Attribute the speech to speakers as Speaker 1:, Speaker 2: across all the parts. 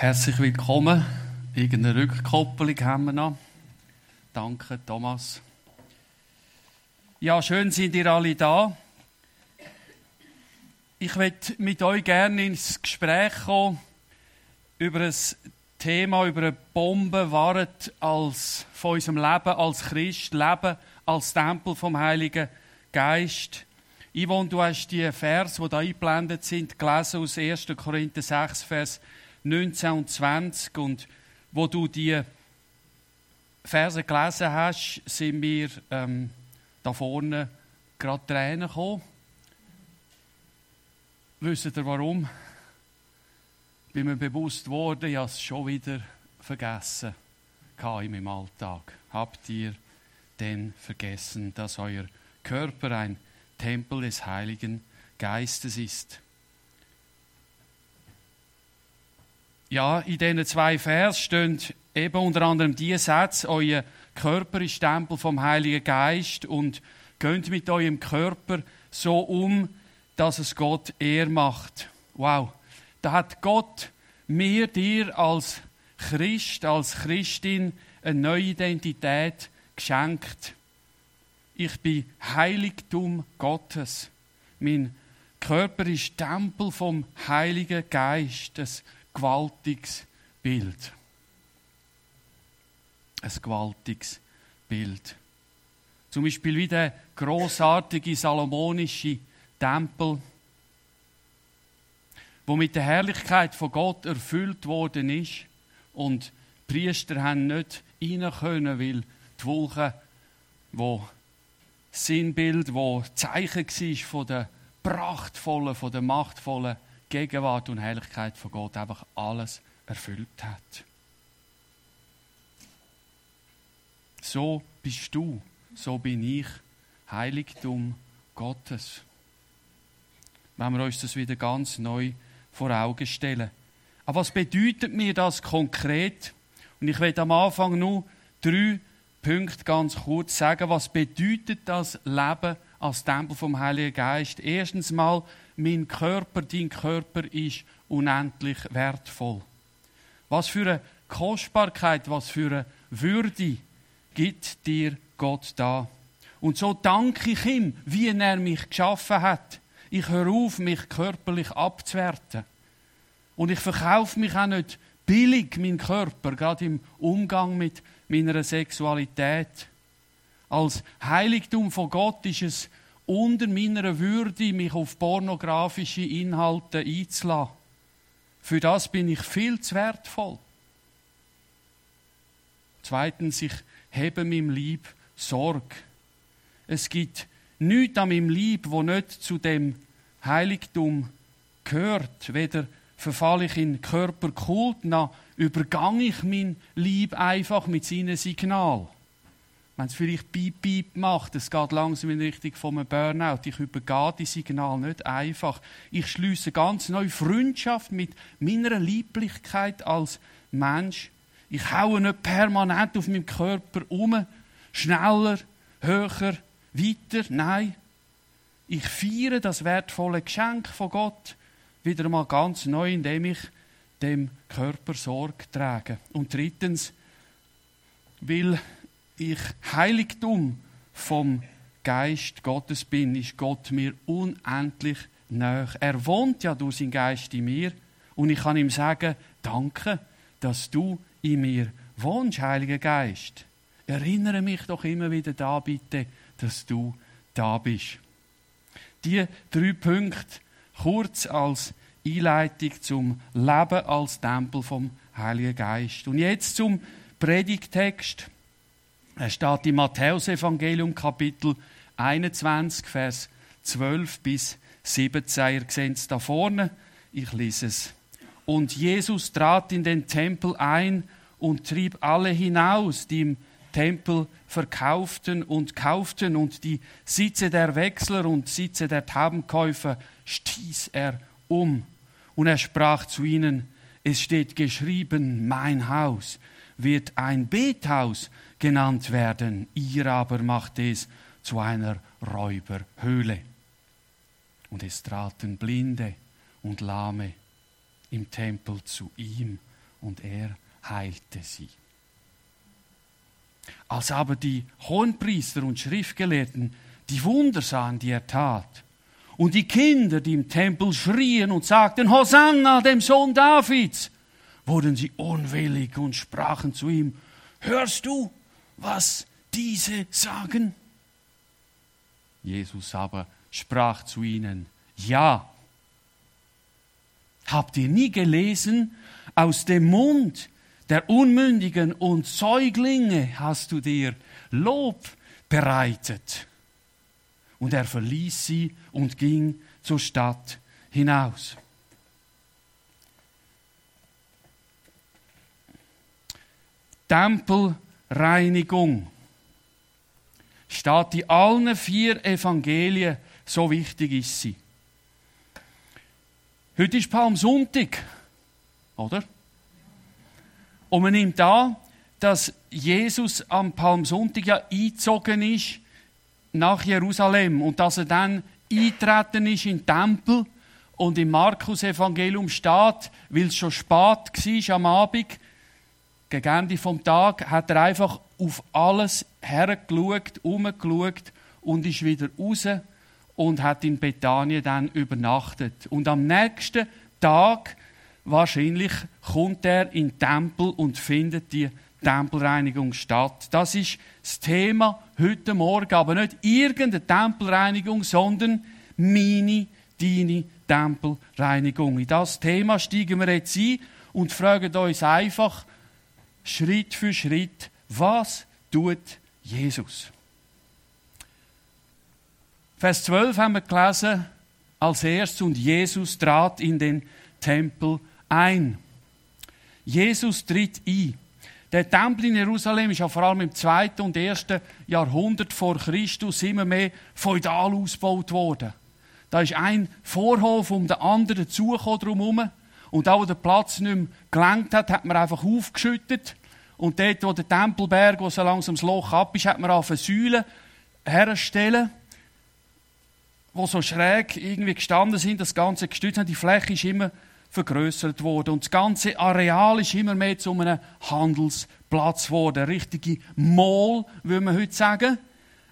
Speaker 1: Herzlich willkommen. Irgendeine Rückkoppelung haben wir noch. Danke, Thomas. Ja, schön sind ihr alle da. Ich möchte mit euch gerne ins Gespräch kommen über ein Thema, über eine Bombe, Wahrheit als, von unserem Leben als Christ, Leben als Tempel vom Heiligen Geist. Yvonne, du hast die Vers, die da eingeblendet sind, gelesen aus 1. Korinther 6, Vers 19 und 20. Und wo du die Verse gelesen hast, sind mir ähm, da vorne gerade Tränen gekommen. Wisst ihr warum? Bin mir bewusst geworden, ich habe es schon wieder vergessen in meinem Alltag. Habt ihr denn vergessen, dass euer Körper ein Tempel des Heiligen Geistes ist? Ja, in diesen zwei Vers stehen eben unter anderem die Sätze, euer Körper ist Tempel vom Heiligen Geist und geht mit eurem Körper so um, dass es Gott ehr macht. Wow. Da hat Gott mir, dir als Christ, als Christin eine neue Identität geschenkt. Ich bin Heiligtum Gottes. Mein Körper ist Tempel vom Heiligen Geist. Das gewaltiges Bild. Ein gewaltiges Bild. Zum Beispiel wie der großartige salomonische Tempel, wo mit der Herrlichkeit von Gott erfüllt worden ist und die Priester haben nicht rein können, weil die Wolke, wo Sinnbild, wo Zeichen war von der prachtvollen, von der machtvollen Gegenwart und Herrlichkeit von Gott einfach alles erfüllt hat. So bist du, so bin ich, Heiligtum Gottes. Wenn wir uns das wieder ganz neu vor Augen stellen. Aber was bedeutet mir das konkret? Und ich werde am Anfang nur drei Punkte ganz kurz sagen. Was bedeutet das Leben als Tempel vom Heiligen Geist? Erstens mal mein Körper, dein Körper ist unendlich wertvoll. Was für eine Kostbarkeit, was für eine Würde gibt dir Gott da. Und so danke ich ihm, wie er mich geschaffen hat. Ich höre auf, mich körperlich abzuwerten. Und ich verkaufe mich auch nicht billig, mein Körper, gerade im Umgang mit meiner Sexualität. Als Heiligtum von Gott ist es unter meiner Würde, mich auf pornografische Inhalte einzulassen. Für das bin ich viel zu wertvoll. Zweitens, ich hebe meinem Lieb Sorge. Es gibt nichts an meinem Lieb, wo nicht zu dem Heiligtum gehört. Weder verfalle ich in Körperkult, noch übergange ich mein Lieb einfach mit seinem Signal wenn es vielleicht Piep, Piep macht, es geht langsam in Richtung von einem Burnout. Ich übergehe die Signal nicht einfach. Ich schließe ganz neue Freundschaft mit meiner Lieblichkeit als Mensch. Ich haue nicht permanent auf meinem Körper um, schneller, höher, weiter. Nein, ich feiere das wertvolle Geschenk von Gott wieder einmal ganz neu, indem ich dem Körper Sorge trage. Und drittens, weil ich Heiligtum vom Geist Gottes bin, ist Gott mir unendlich nahe. Er wohnt ja durch seinen Geist in mir und ich kann ihm sagen, danke, dass du in mir wohnst, Heiliger Geist. Erinnere mich doch immer wieder da, bitte, dass du da bist. Die drei Punkte kurz als Einleitung zum Leben als Tempel vom Heiligen Geist. Und jetzt zum Predigtext. Er steht im Matthäusevangelium Kapitel 21, Vers 12 bis 17. Ihr seht es da vorne. Ich lese es. Und Jesus trat in den Tempel ein und trieb alle hinaus, die im Tempel verkauften und kauften, und die Sitze der Wechsler und Sitze der Taubenkäufer stieß er um. Und er sprach zu ihnen, es steht geschrieben, mein Haus wird ein Bethaus genannt werden. Ihr aber macht es zu einer Räuberhöhle. Und es traten Blinde und Lahme im Tempel zu ihm und er heilte sie. Als aber die Hohenpriester und Schriftgelehrten die Wunder sahen, die er tat, und die Kinder, die im Tempel schrien und sagten, Hosanna, dem Sohn Davids, wurden sie unwillig und sprachen zu ihm, hörst du, was diese sagen? Jesus aber sprach zu ihnen, ja. Habt ihr nie gelesen, aus dem Mund der Unmündigen und Säuglinge hast du dir Lob bereitet? Und er verließ sie und ging zur Stadt hinaus. Tempelreinigung steht in allen vier Evangelien, so wichtig ist sie. Heute ist Palmsonntag, oder? Und man nimmt an, dass Jesus am Palmsonntag ja eingezogen ist nach Jerusalem und dass er dann eintreten ist in den Tempel und im Markus-Evangelium steht, weil es schon spät war am Abend, gegen Ende vom Tag, hat er einfach auf alles hergeschaut, umgeschaut und ist wieder raus und hat in Bethanien dann übernachtet. Und am nächsten Tag wahrscheinlich kommt er in den Tempel und findet die Tempelreinigung statt. Das ist das Thema heute Morgen, aber nicht irgendeine Tempelreinigung, sondern meine, deine Tempelreinigung. In das Thema steigen wir jetzt ein und fragen uns einfach Schritt für Schritt, was tut Jesus? Vers 12 haben wir gelesen, als erstes, und Jesus trat in den Tempel ein. Jesus tritt ein. Der Tempel in Jerusalem ist ja vor allem im zweiten und ersten Jahrhundert vor Christus immer mehr feudal ausgebaut worden. Da ist ein Vorhof um den anderen dazugekommen drumherum. Und wo der Platz nicht mehr gelenkt hat, hat man einfach aufgeschüttet. Und dort, wo der Tempelberg, wo so langsam das Loch ab ist, hat man auf eine Säule herstellen, wo so schräg irgendwie gestanden sind, das Ganze gestützt haben. Die Fläche ist immer vergrößert worden. Und das ganze Areal ist immer mehr zu einem Handelsplatz geworden. Eine richtige Mall, würde man heute sagen.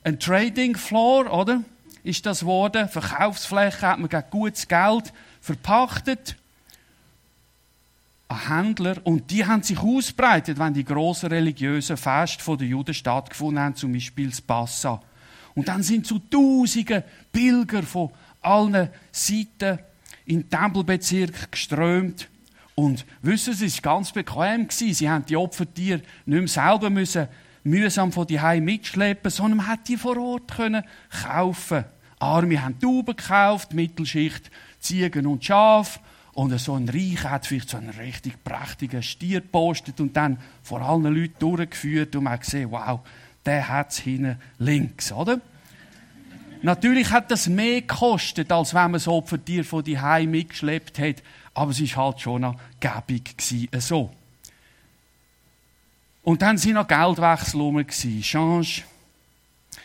Speaker 1: Ein Trading Floor, oder? Ist das geworden. Verkaufsfläche hat man gegen gutes Geld verpachtet Händler und die haben sich ausbreitet, wenn die großen religiösen Feste der Juden stattgefunden haben, zum Beispiel das Passa. Und dann sind zu Tausenden Pilger von allen Seiten in den Tempelbezirk geströmt. Und wissen Sie, es war ganz bequem. Sie haben die Opfertiere nicht mehr selber müssen, mühsam von die mitschleppen, sondern man hat die vor Ort können kaufen. Arme haben Tauben gekauft, Mittelschicht Ziegen und Schafe. Und so ein Reich hat vielleicht so einen richtig prächtigen Stier gepostet und dann vor allen Leuten durchgeführt und man gesehen, wow, der hat es hinten links, oder? Natürlich hat das mehr gekostet, als wenn man das Opfertier von die Heim mitgeschleppt hat, aber es war halt schon noch gäbig gewesen, so. Und dann sind noch Geldwechsel rum, Change.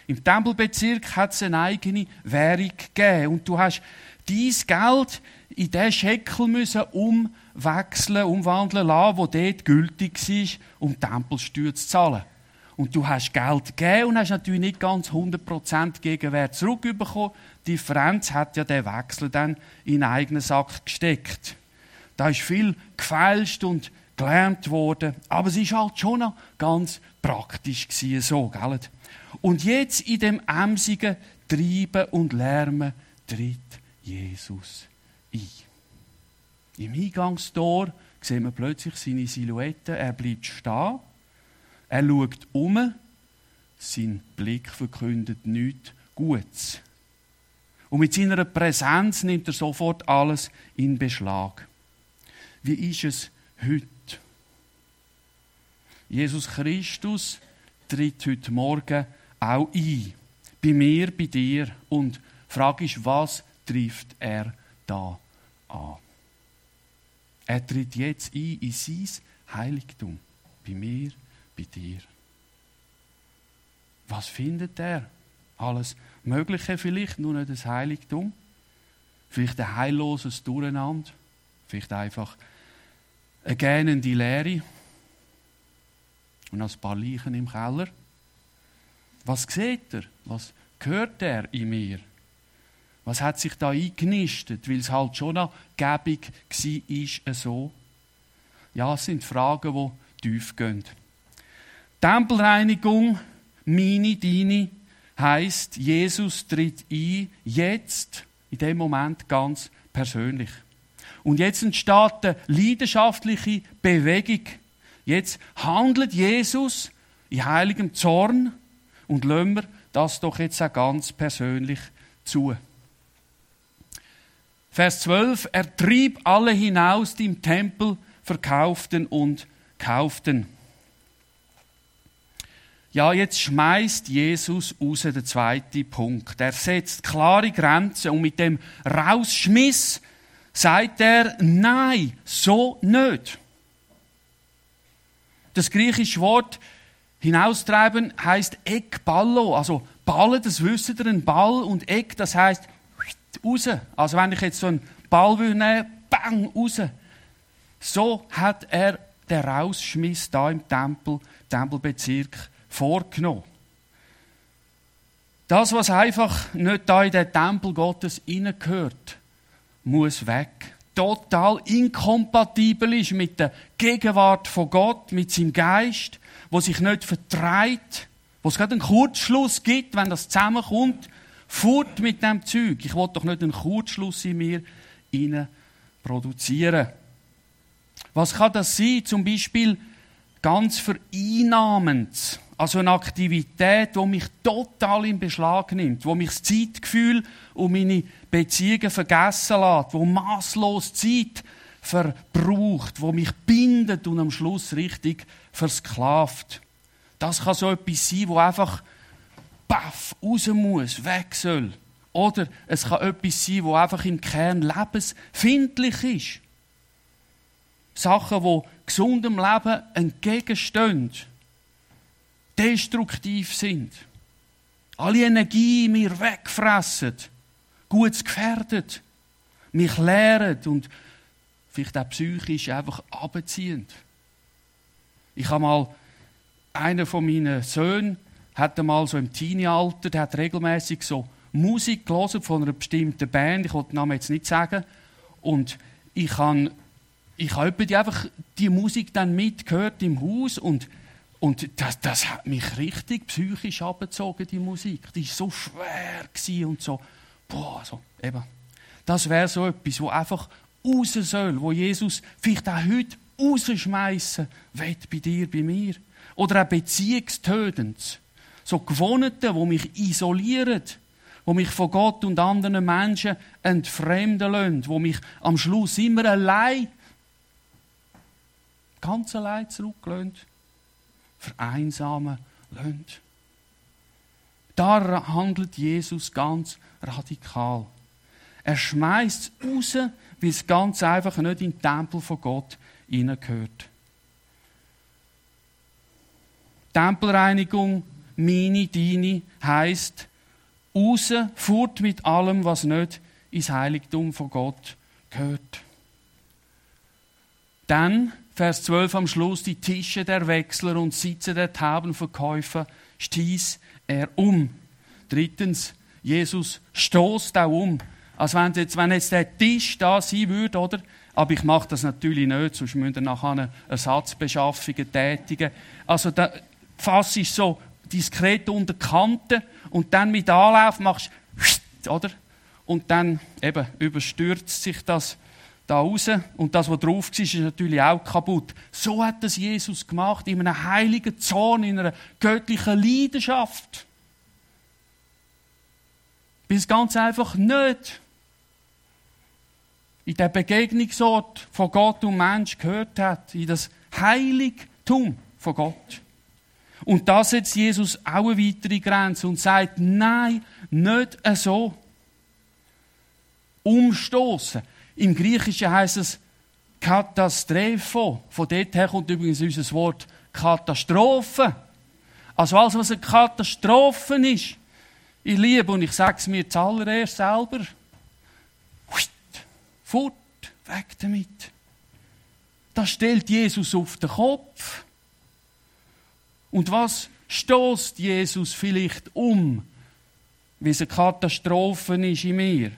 Speaker 1: Im Tempelbezirk hat es eine eigene Währung gegeben und du hast dein Geld in den Scheckel müssen umwechseln, umwandeln lassen, wo dort gültig war, um Tempelsteuer zu zahlen. Und du hast Geld gegeben und hast natürlich nicht ganz 100% Gegenwert zurückbekommen. Die Differenz hat ja der Wechsel dann in den eigenen Sack gesteckt. Da ist viel gefälscht und gelernt worden, aber es ist halt schon noch ganz praktisch gewesen, so, gell? Und jetzt in dem emsigen Treiben und Lärmen tritt Jesus ein. Im Eingangstor sehen wir plötzlich seine Silhouette. Er bleibt stehen. Er schaut um. Sein Blick verkündet nichts Gutes. Und mit seiner Präsenz nimmt er sofort alles in Beschlag. Wie ist es heute? Jesus Christus tritt heute Morgen auch ein. Bei mir, bei dir. Und die Frage ist, was trifft er da an. Er tritt jetzt ein in sein Heiligtum. Bei mir, bei dir. Was findet er? Alles Mögliche vielleicht, nur nicht das Heiligtum. Vielleicht ein heilloses Durcheinander. Vielleicht einfach eine gähnende Leere und ein paar Leichen im Keller. Was sieht er? Was hört er in mir? Was hat sich da eingenistet, weil es halt schon noch gäbig war, so? Ja, es sind Fragen, die tief gehen. Tempelreinigung, meine, deine, heißt, Jesus tritt ein, jetzt, in dem Moment ganz persönlich. Und jetzt entsteht eine leidenschaftliche Bewegung. Jetzt handelt Jesus in heiligem Zorn und wir das doch jetzt auch ganz persönlich zu. Vers 12. Er trieb alle hinaus, die im Tempel verkauften und kauften. Ja, jetzt schmeißt Jesus raus der zweite Punkt. Er setzt klare Grenzen und mit dem Rausschmiss sagt er, nein, so nicht. Das griechische Wort hinaustreiben heißt Ekballo, also Ballen, das wisst ihr, ein Ball und Eck, das heißt raus. Also wenn ich jetzt so einen Ball nehmen bang, raus. So hat er den Rausschmiss da im Tempel, Tempelbezirk vorgenommen. Das, was einfach nicht da in den Tempel Gottes hineingehört, muss weg. Total inkompatibel ist mit der Gegenwart von Gott, mit seinem Geist, wo sich nicht vertreibt, wo es gerade einen Kurzschluss gibt, wenn das zusammenkommt. Furt mit dem Zeug. Ich will doch nicht einen Kurzschluss in mir hinein produzieren. Was kann das sein? Zum Beispiel ganz vereinnahmend. Also eine Aktivität, die mich total in Beschlag nimmt, wo mich das Zeitgefühl und meine Beziehungen vergessen lässt, wo maßlos Zeit verbraucht, wo mich bindet und am Schluss richtig versklavt. Das kann so etwas sein, wo einfach baff raus muss, weg soll. Oder es kann etwas sein, wo einfach im Kern lebensfindlich ist. Sachen, die gesundem Leben entgegenstehen destruktiv sind, alle Energie mir wegfressen, gut gefährdet, mich lehren und vielleicht auch psychisch einfach abziehend. Ich habe mal einer von meinen Söhnen hat einmal so im Teenie-Alter, der hat regelmäßig so Musik gelesen von einer bestimmten Band. Ich wollte den Namen jetzt nicht sagen. Und ich habe ich die einfach die Musik dann mitgehört im Haus und und das, das hat mich richtig psychisch abgezogen, die Musik. Die war so schwer und so, boah, so, eben. Das wäre so etwas, wo einfach raus soll, wo Jesus vielleicht auch heute rausschmeißen will, bei dir, bei mir. Oder auch beziehungstötend. So Gewohnheiten, wo mich isolieren, wo mich von Gott und anderen Menschen entfremden lassen, wo mich am Schluss immer allein, ganz allein zurücklassen vereinsamen lassen. Da handelt Jesus ganz radikal. Er schmeißt es raus, weil es ganz einfach nicht in den Tempel von Gott hineingehört. Tempelreinigung, meine, deine, heisst, raus, fort mit allem, was nicht ins Heiligtum von Gott gehört. Dann Vers 12 am Schluss, die Tische der Wechsler und Sitze der Taubenverkäufer stieß er um. Drittens, Jesus stoßt auch um. Also wenn jetzt, wenn jetzt der Tisch da sein würde, oder? Aber ich mache das natürlich nicht, sonst müsst ihr nachher eine Ersatzbeschaffungen tätigen. Also der Fass ist so diskret unter Kante und dann mit Anlauf machst oder? Und dann eben überstürzt sich das da raus und das, was drauf war, ist natürlich auch kaputt. So hat das Jesus gemacht, in einem heiligen Zorn, in einer göttlichen Leidenschaft. Bis ganz einfach nicht in der Begegnungsort von Gott und Mensch gehört hat, in das Heiligtum von Gott. Und da setzt Jesus auch eine weitere Grenze und sagt, nein, nicht so. Umstoßen. Im Griechischen heißt es Katastrophe. Von dort her kommt übrigens unser Wort Katastrophe. Also alles, was eine Katastrophe ist. Ich liebe, und ich sage es mir zuallererst selber, fort, weg damit. das stellt Jesus auf den Kopf. Und was stoßt Jesus vielleicht um, wie es eine Katastrophe ist in mir?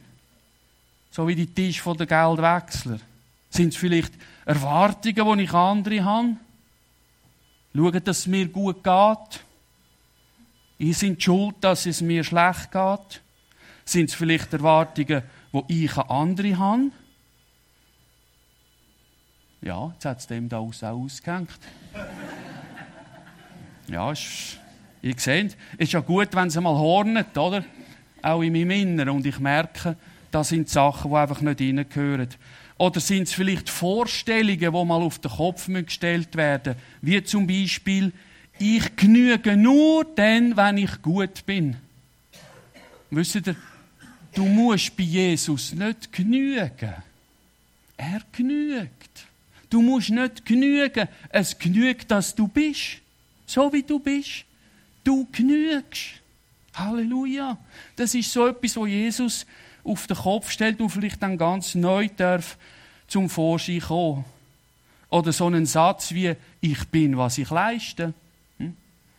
Speaker 1: So wie die Tisch von der Geldwechsler. Sind es vielleicht Erwartungen, die ich andere habe? Schauen, dass es mir gut geht? Ich sind schuld, dass es mir schlecht geht? Sind es vielleicht Erwartungen, die ich an andere habe? Ja, jetzt hat es dem da auch ausgehängt. Ja, ist, ihr seht, es ist ja gut, wenn es mal hornet, oder? Auch in meinem Inneren. Und ich merke, das sind Sachen, die einfach nicht reingehören. Oder sind es vielleicht Vorstellungen, die mal auf den Kopf gestellt werden Wie zum Beispiel, ich genüge nur dann, wenn ich gut bin. Wisst ihr, du musst bei Jesus nicht genügen. Er genügt. Du musst nicht genügen. Es genügt, dass du bist. So wie du bist. Du genügst. Halleluja. Das ist so etwas, wo Jesus auf den Kopf stellt und vielleicht dann ganz neu darf zum Vorschein kommen. Oder so einen Satz wie, ich bin, was ich leiste. Hm?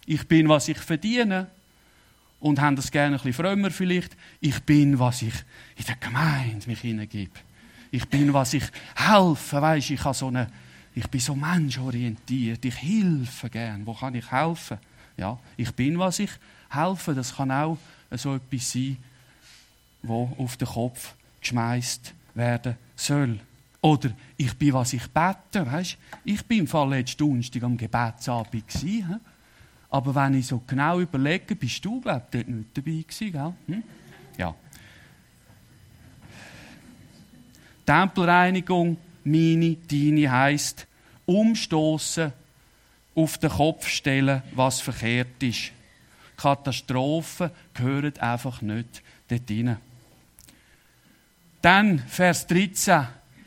Speaker 1: Ich bin, was ich verdiene. Und haben das gerne ein bisschen frömmer vielleicht. Ich bin, was ich in der Gemeinde mich hineingebe. Ich bin, was ich helfe. Weißt, ich, habe so eine, ich bin so menschorientiert. Ich helfe gern. Wo kann ich helfen? Ja, ich bin, was ich helfe. Das kann auch so etwas sein, wo auf den Kopf geschmeißt werden soll. Oder ich bin, was ich bete. Weißt? Ich bin im Fall letzten Donnerstag am Gebetsabend. Gewesen, aber wenn ich so genau überlege, bist du, glaube dort nicht dabei gewesen, gell? Hm? Ja. Tempelreinigung, meine, deine, heisst, umstoßen, auf den Kopf stellen, was verkehrt ist. Katastrophen gehören einfach nicht dort rein. Dann Vers 13.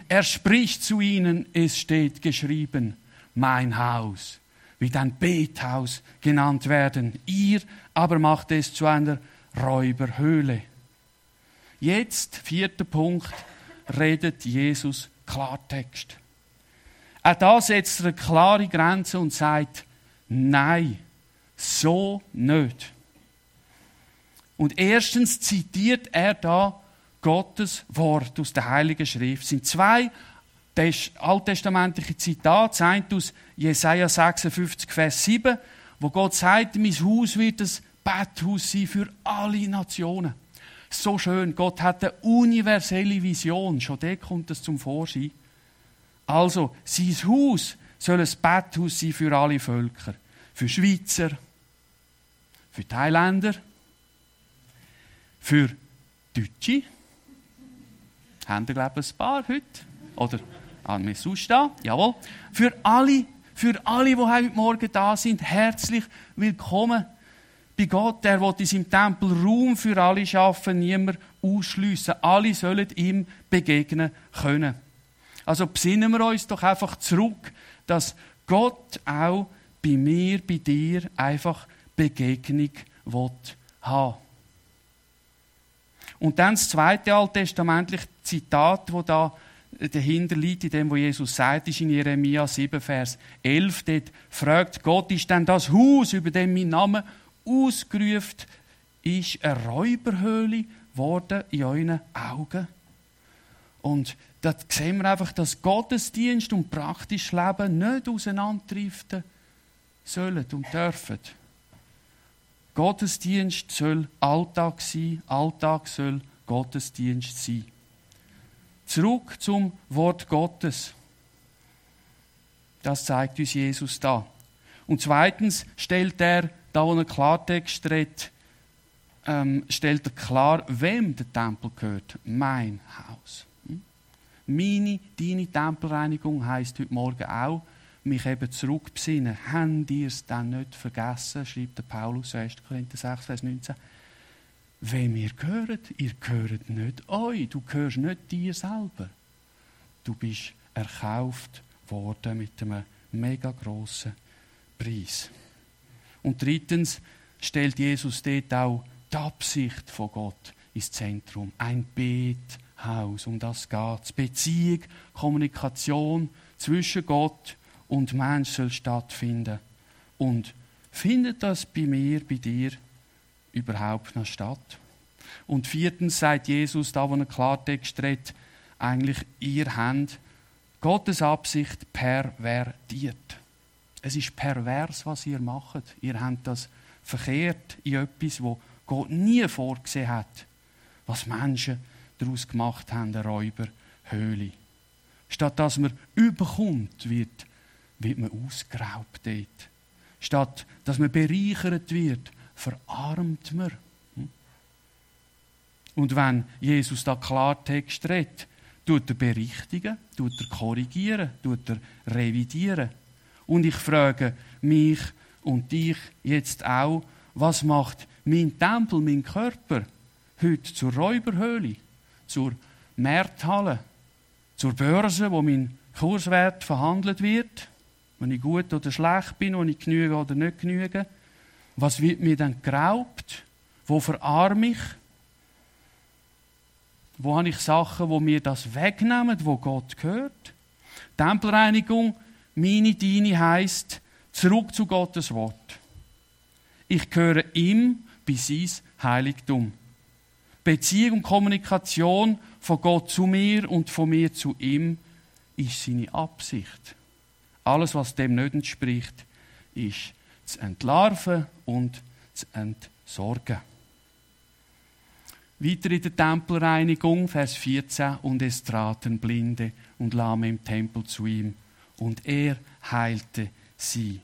Speaker 1: Er spricht zu ihnen, es steht geschrieben, mein Haus wird ein Bethaus genannt werden. Ihr aber macht es zu einer Räuberhöhle. Jetzt, vierter Punkt, redet Jesus Klartext. Auch da setzt er eine klare Grenze und sagt, nein, so nicht. Und erstens zitiert er da Gottes Wort aus der Heiligen Schrift. Es sind zwei alttestamentliche Zitate. Das aus Jesaja 56, Vers 7, wo Gott sagt, mein Haus wird ein Betthaus sein für alle Nationen. So schön. Gott hat eine universelle Vision. Schon da kommt es zum Vorschein. Also, sein Haus soll ein Betthaus sein für alle Völker. Für Schweizer, für Thailänder, für Deutsche, haben wir, glaube ich, ein paar heute? Oder an mir sonst da? Jawohl. Für alle, für alle, die heute Morgen da sind, herzlich willkommen bei Gott. Er will in seinem Tempel Raum für alle schaffen, niemand ausschliessen. Alle sollen ihm begegnen können. Also besinnen wir uns doch einfach zurück, dass Gott auch bei mir, bei dir einfach Begegnung will haben. Und dann das zweite alttestamentliche Zitat, wo da dahinter liegt, in dem, wo Jesus sagt, ist in Jeremia 7, Vers 11. Dort fragt Gott, ist denn das Haus, über dem mein Name ausgerufen ist, eine Räuberhöhle geworden in euren Augen? Und da sehen wir einfach, dass Gottesdienst und praktisches Leben nicht auseinanderdriften sollen und dürfen. Gottesdienst soll Alltag sein, Alltag soll Gottesdienst sein. Zurück zum Wort Gottes. Das zeigt uns Jesus da. Und zweitens stellt er, da wo er Klartext redet, ähm, stellt er klar, wem der Tempel gehört. Mein Haus. Hm? Meine, deine Tempelreinigung heißt heute Morgen auch, mich eben zurückbesinnen. Habt ihr es dann nicht vergessen, schreibt der Paulus 1. Korinther 6, Vers 19. Wem ihr gehört, ihr gehört nicht euch, du gehörst nicht dir selber. Du bist erkauft worden mit einem mega grossen Preis. Und drittens stellt Jesus dort auch die Absicht von Gott ins Zentrum. Ein Bethaus, um das geht es. Beziehung, Kommunikation zwischen Gott und Mensch soll stattfinden. Und findet das bei mir, bei dir überhaupt noch statt? Und viertens sagt Jesus, da wo er Klartext redet, eigentlich, ihr habt Gottes Absicht pervertiert. Es ist pervers, was ihr macht. Ihr habt das verkehrt in etwas, wo Gott nie vorgesehen hat, was Menschen daraus gemacht haben, eine Räuberhöhle. Statt dass man überkommt, wird, wird man ausgeraubt dort. Statt dass man bereichert wird, verarmt man. Hm? Und wenn Jesus da Klartext redet, tut er berichtigen, tut er korrigieren, tut er revidieren. Und ich frage mich und dich jetzt auch, was macht mein Tempel, mein Körper heute zur Räuberhöhle, zur Märthalle, zur Börse, wo mein Kurswert verhandelt wird, wenn ich gut oder schlecht bin, wenn ich genüge oder nicht genüge. Was wird mir dann geraubt? Wo verarme ich? Wo habe ich Sachen, wo mir das wegnehmen, wo Gott gehört? Tempelreinigung, meine, deine heisst, zurück zu Gottes Wort. Ich gehöre ihm bis sein Heiligtum. Beziehung und Kommunikation von Gott zu mir und von mir zu ihm ist seine Absicht. Alles, was dem nicht entspricht, ist zu entlarven und zu entsorgen. Weiter in der Tempelreinigung, Vers 14, und es traten Blinde und Lahme im Tempel zu ihm, und er heilte sie.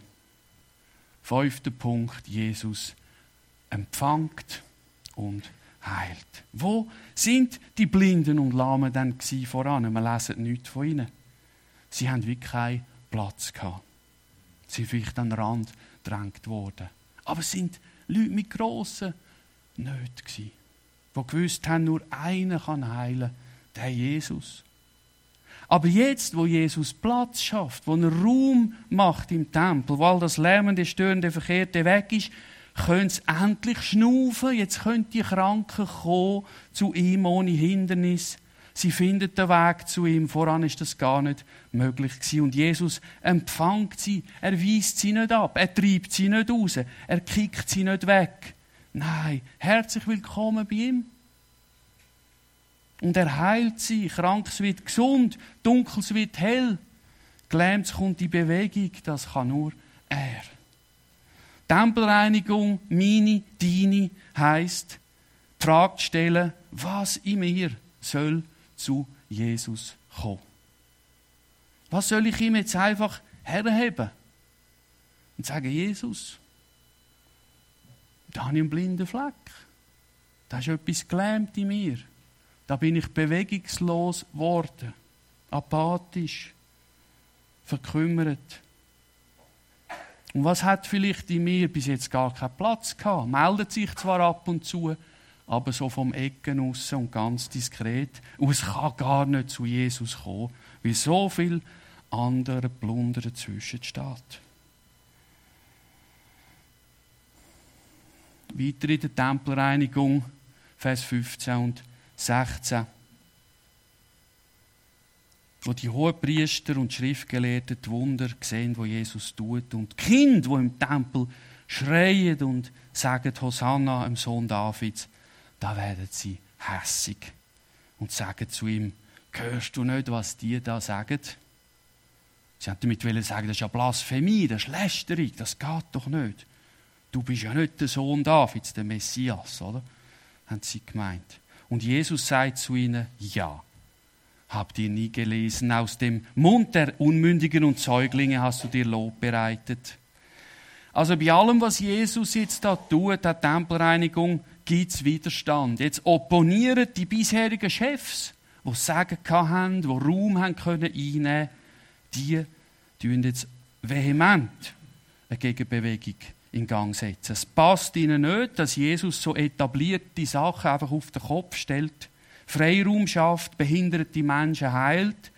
Speaker 1: Fünfter Punkt, Jesus empfangt und heilt. Wo sind die Blinden und Lahmen denn voran? Wir lesen nichts von ihnen. Sie haben wirklich keinen Platz gehabt. Sie sind vielleicht an den Rand gedrängt worden. Aber es sind Leute mit grossen Nöten die gewusst haben, nur einer kann heilen, der Jesus. Aber jetzt, wo Jesus Platz schafft, wo er Raum macht im Tempel, wo all das lärmende, störende, verkehrte weg ist, können sie endlich schnaufen. Jetzt können die Kranken kommen zu ihm ohne Hindernis. Sie finden den Weg zu ihm. Voran ist das gar nicht möglich gewesen. Und Jesus empfängt sie. Er weist sie nicht ab. Er treibt sie nicht raus. Er kickt sie nicht weg. Nein, herzlich willkommen bei ihm. Und er heilt sie. Krankes wird gesund, Dunkles wird hell. Gelähmt kommt die Bewegung, das kann nur er. Tempelreinigung, meine, deine, heisst, die Frage stellen, was in mir soll zu Jesus kommen. Was soll ich ihm jetzt einfach herheben? Und sagen, Jesus, da habe ich einen blinden Fleck. Da ist etwas gelähmt in mir. Da bin ich bewegungslos geworden, apathisch, verkümmert. Und was hat vielleicht in mir bis jetzt gar keinen Platz gehabt? Meldet sich zwar ab und zu, aber so vom Ecken aus und ganz diskret. Und es kann gar nicht zu Jesus kommen, weil so viel andere Plunder dazwischen steht. Weiter in der Tempelreinigung, Vers 15 und 16 wo die hohen Priester und Schriftgelehrten die Wunder sehen, wo Jesus tut und die Kinder, die im Tempel schreien und sagen Hosanna, im Sohn Davids, da werden sie hässig und sagen zu ihm, hörst du nicht, was die da sagen? Sie haben damit sagen, das ist ja Blasphemie, das ist Lästerung, das geht doch nicht. Du bist ja nicht der Sohn Davids, der Messias, oder? Haben sie gemeint. Und Jesus sagt zu ihnen, ja. Habt ihr nie gelesen, aus dem Mund der Unmündigen und Säuglinge hast du dir Lob bereitet. Also bei allem, was Jesus jetzt da tut, der Tempelreinigung, gibt es Widerstand. Jetzt opponieren die bisherigen Chefs, die Sagen haben, die Raum haben können einnehmen, die tun jetzt vehement eine Gegenbewegung in Gang setzen. Es passt ihnen nicht, dass Jesus so etablierte Sachen einfach auf den Kopf stellt Freiraum schafft, behinderte Menschen heilt.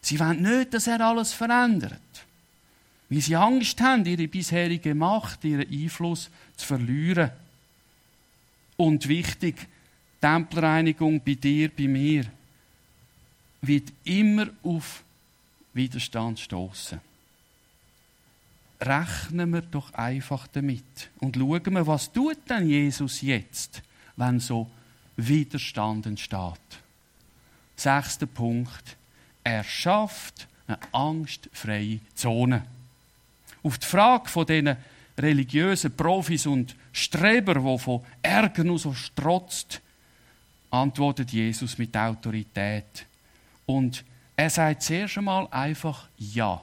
Speaker 1: Sie wollen nicht, dass er alles verändert. Weil sie Angst haben, ihre bisherige Macht, ihren Einfluss zu verlieren. Und wichtig, Tempelreinigung bei dir, bei mir, wird immer auf Widerstand stoßen. Rechnen wir doch einfach damit und schauen wir, was tut denn Jesus jetzt, wenn so Widerstand entsteht. Sechster Punkt. Er schafft eine angstfreie Zone. Auf die Frage von diesen religiösen Profis und Streber, die von Ärger nur so strotzt, antwortet Jesus mit Autorität. Und er sagt zuerst einmal einfach Ja.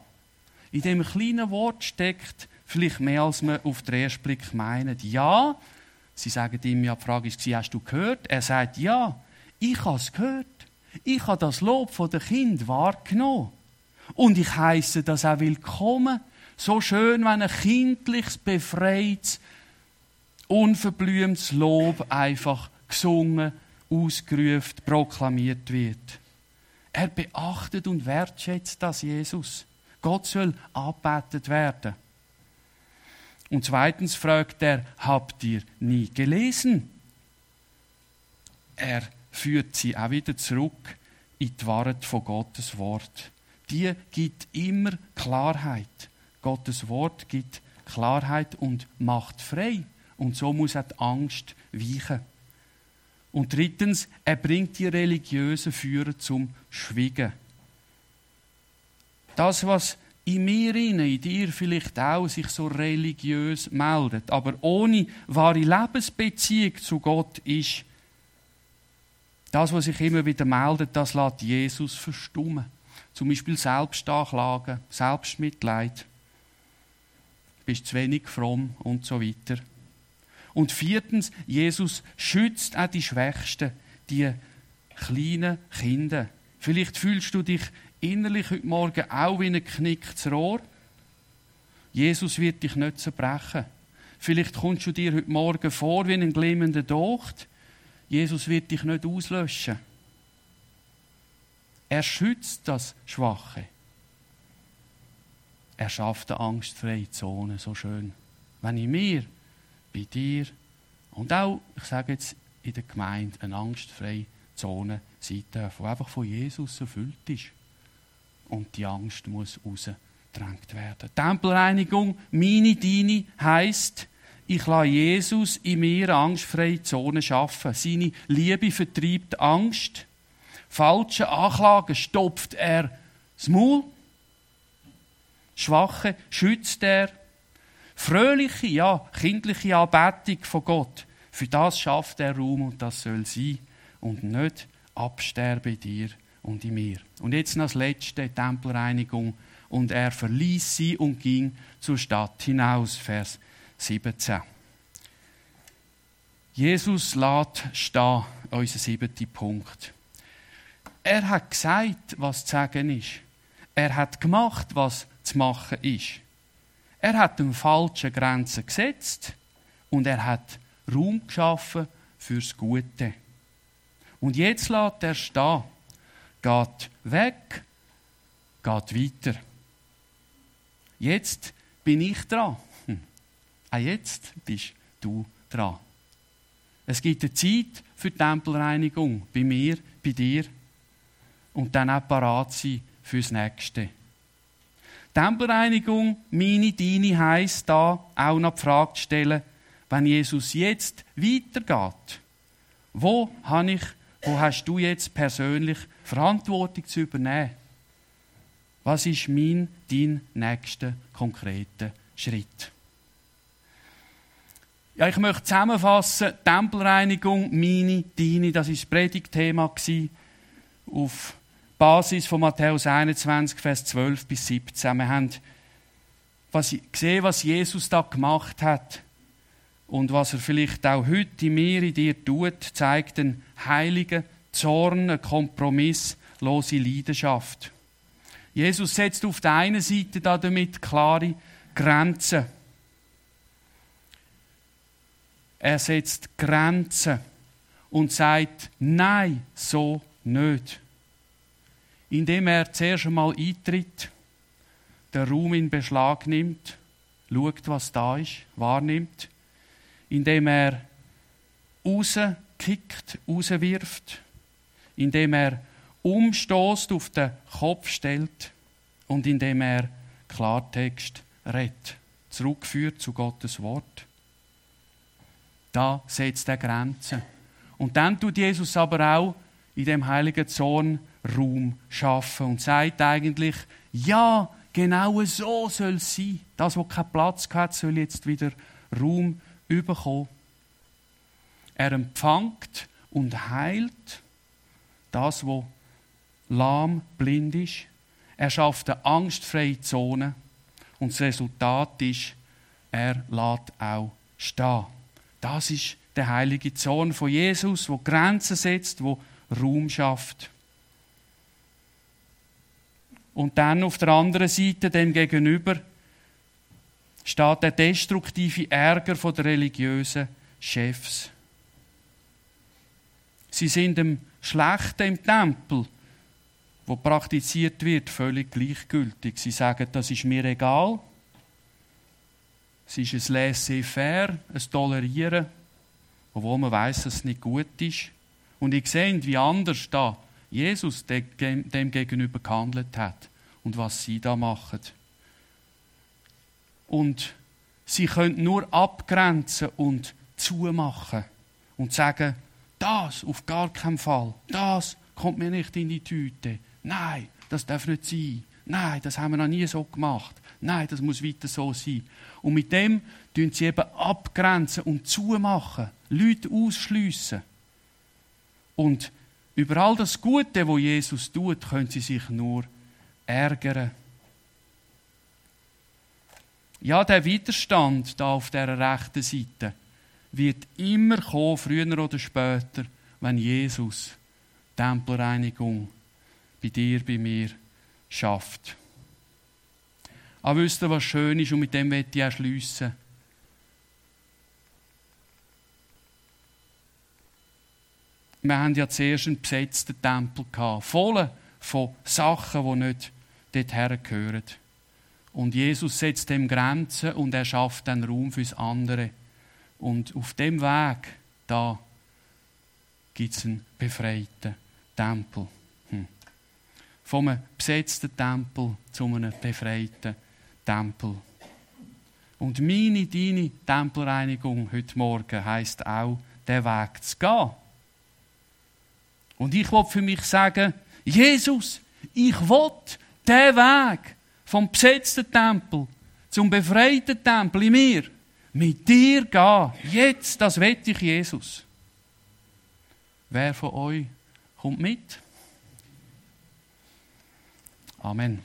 Speaker 1: In dem kleinen Wort steckt vielleicht mehr, als man auf den ersten Blick meint. Ja, sie sagen ihm ja, die Frage ist, hast du gehört? Er sagt Ja, ich habe es gehört. Ich habe das Lob von den Kind wahrgenommen. Und ich heiße das auch willkommen. So schön, wenn ein kindliches, befreites, unverblümtes Lob einfach gesungen, ausgerufen, proklamiert wird. Er beachtet und wertschätzt das Jesus. Gott soll abbettet werden. Und zweitens fragt er, habt ihr nie gelesen? Er führt sie auch wieder zurück in die Wahrheit von Gottes Wort. Die gibt immer Klarheit. Gottes Wort gibt Klarheit und macht frei. Und so muss auch die Angst weichen. Und drittens, er bringt die religiösen Führer zum Schwiegen. Das, was in mir in dir vielleicht auch sich so religiös meldet, aber ohne wahre Lebensbeziehung zu Gott ist, das, was sich immer wieder meldet, das lässt Jesus verstummen. Zum Beispiel Selbstanklagen, Selbstmitleid. Du bist zu wenig fromm und so weiter. Und viertens, Jesus schützt auch die Schwächsten, die kleinen Kinder. Vielleicht fühlst du dich innerlich heute Morgen auch wie ein knicktes Rohr. Jesus wird dich nicht zerbrechen. Vielleicht kommst du dir heute Morgen vor wie ein glimmender Docht. Jesus wird dich nicht auslöschen. Er schützt das Schwache. Er schafft eine angstfreie Zone, so schön. Wenn ich mir, bei dir und auch, ich sage jetzt, in der Gemeinde eine angstfreie Zone sein darf, die einfach von Jesus erfüllt ist. Und die Angst muss rausgedrängt werden. Tempelreinigung, meine, deine, heisst, ich lasse Jesus in mir angstfreie Zone schaffen. Seine Liebe vertreibt Angst. Falsche Anklagen stopft er das Maul. Schwache schützt er. Fröhliche, ja, kindliche Anbetung von Gott. Für das schafft er Raum und das soll sein. Und nicht absterben dir und in mir. Und jetzt noch das letzte, Tempelreinigung. Und er verließ sie und ging zur Stadt hinaus. Vers 17. Jesus lädt stehen, unser siebter Punkt. Er hat gesagt, was zu sagen ist. Er hat gemacht, was zu machen ist. Er hat den falschen Grenzen gesetzt und er hat Raum geschaffen fürs Gute. Und jetzt lädt er stehen, geht weg, geht weiter. Jetzt bin ich dran. Auch jetzt bist du dran. Es gibt eine Zeit für die Tempelreinigung, bei mir, bei dir. Und dann auch parat sein fürs Nächste. Tempelreinigung, meine, deine, heisst da auch noch die Frage zu stellen, wenn Jesus jetzt weitergeht, wo, habe ich, wo hast du jetzt persönlich Verantwortung zu übernehmen? Was ist mein, dein nächster konkreter Schritt? Ja, ich möchte zusammenfassen, Tempelreinigung, meine, deine, das war das Predigtthema auf Basis von Matthäus 21, Vers 12 bis 17. Wir haben gesehen, was Jesus da gemacht hat und was er vielleicht auch heute in mir, in dir tut, zeigt einen heiligen Zorn, eine kompromisslose Leidenschaft. Jesus setzt auf der einen Seite damit klare Grenzen. Er setzt Grenzen und sagt, nein, so nicht. Indem er zuerst einmal eintritt, den Raum in Beschlag nimmt, schaut, was da ist, wahrnimmt, indem er rauskickt, rauswirft, indem er umstoßt, auf den Kopf stellt und indem er Klartext redet, zurückführt zu Gottes Wort. Da setzt er Grenzen. Und dann tut Jesus aber auch in dem heiligen Zorn Raum schaffen und sagt eigentlich, ja, genau so soll es sein. Das, was keinen Platz hat, soll jetzt wieder Raum bekommen. Er empfängt und heilt das, was lahm, blind ist. Er schafft eine angstfreie Zone. Und das Resultat ist, er lässt auch stehen. Das ist der heilige Zorn von Jesus, wo Grenzen setzt, wo Raum schafft. Und dann auf der anderen Seite, dem gegenüber, steht der destruktive Ärger der religiösen Chefs. Sie sind dem Schlechten im Tempel, wo praktiziert wird, völlig gleichgültig. Sie sagen, das ist mir egal. Es ist ein Laissez-faire, ein Tolerieren, obwohl man weiß, dass es nicht gut ist. Und ich sehe, wie anders da Jesus dem gegenüber gehandelt hat und was sie da machen. Und sie können nur abgrenzen und zumachen und sagen, das auf gar keinen Fall, das kommt mir nicht in die Tüte. Nein, das darf nicht sein. Nein, das haben wir noch nie so gemacht. Nein, das muss weiter so sein. Und mit dem tun sie eben abgrenzen und zumachen, Leute ausschliessen. Und über all das Gute, wo Jesus tut, können sie sich nur ärgern. Ja, der Widerstand da auf der rechten Seite wird immer kommen, früher oder später, wenn Jesus Tempelreinigung bei dir, bei mir schafft. Aber wisst ihr, was schön ist, und mit dem möchte ich auch schliessen? Wir haben ja zuerst einen besetzten Tempel gehabt, voll von Sachen, die nicht dorthin gehören. Und Jesus setzt dem Grenzen und er schafft dann Raum fürs andere. Und auf dem Weg, da gibt es einen befreiten Tempel. Hm. Einem besetzten Tempel zu einem befreiten Tempel. Und meine, deine Tempelreinigung heute Morgen heisst auch, den Weg zu gehen. Und ich will für mich sagen, Jesus, ich will den Weg vom besetzten Tempel zum befreiten Tempel in mir mit dir gehen. Jetzt, das wette ich Jesus. Wer von euch kommt mit? Amen.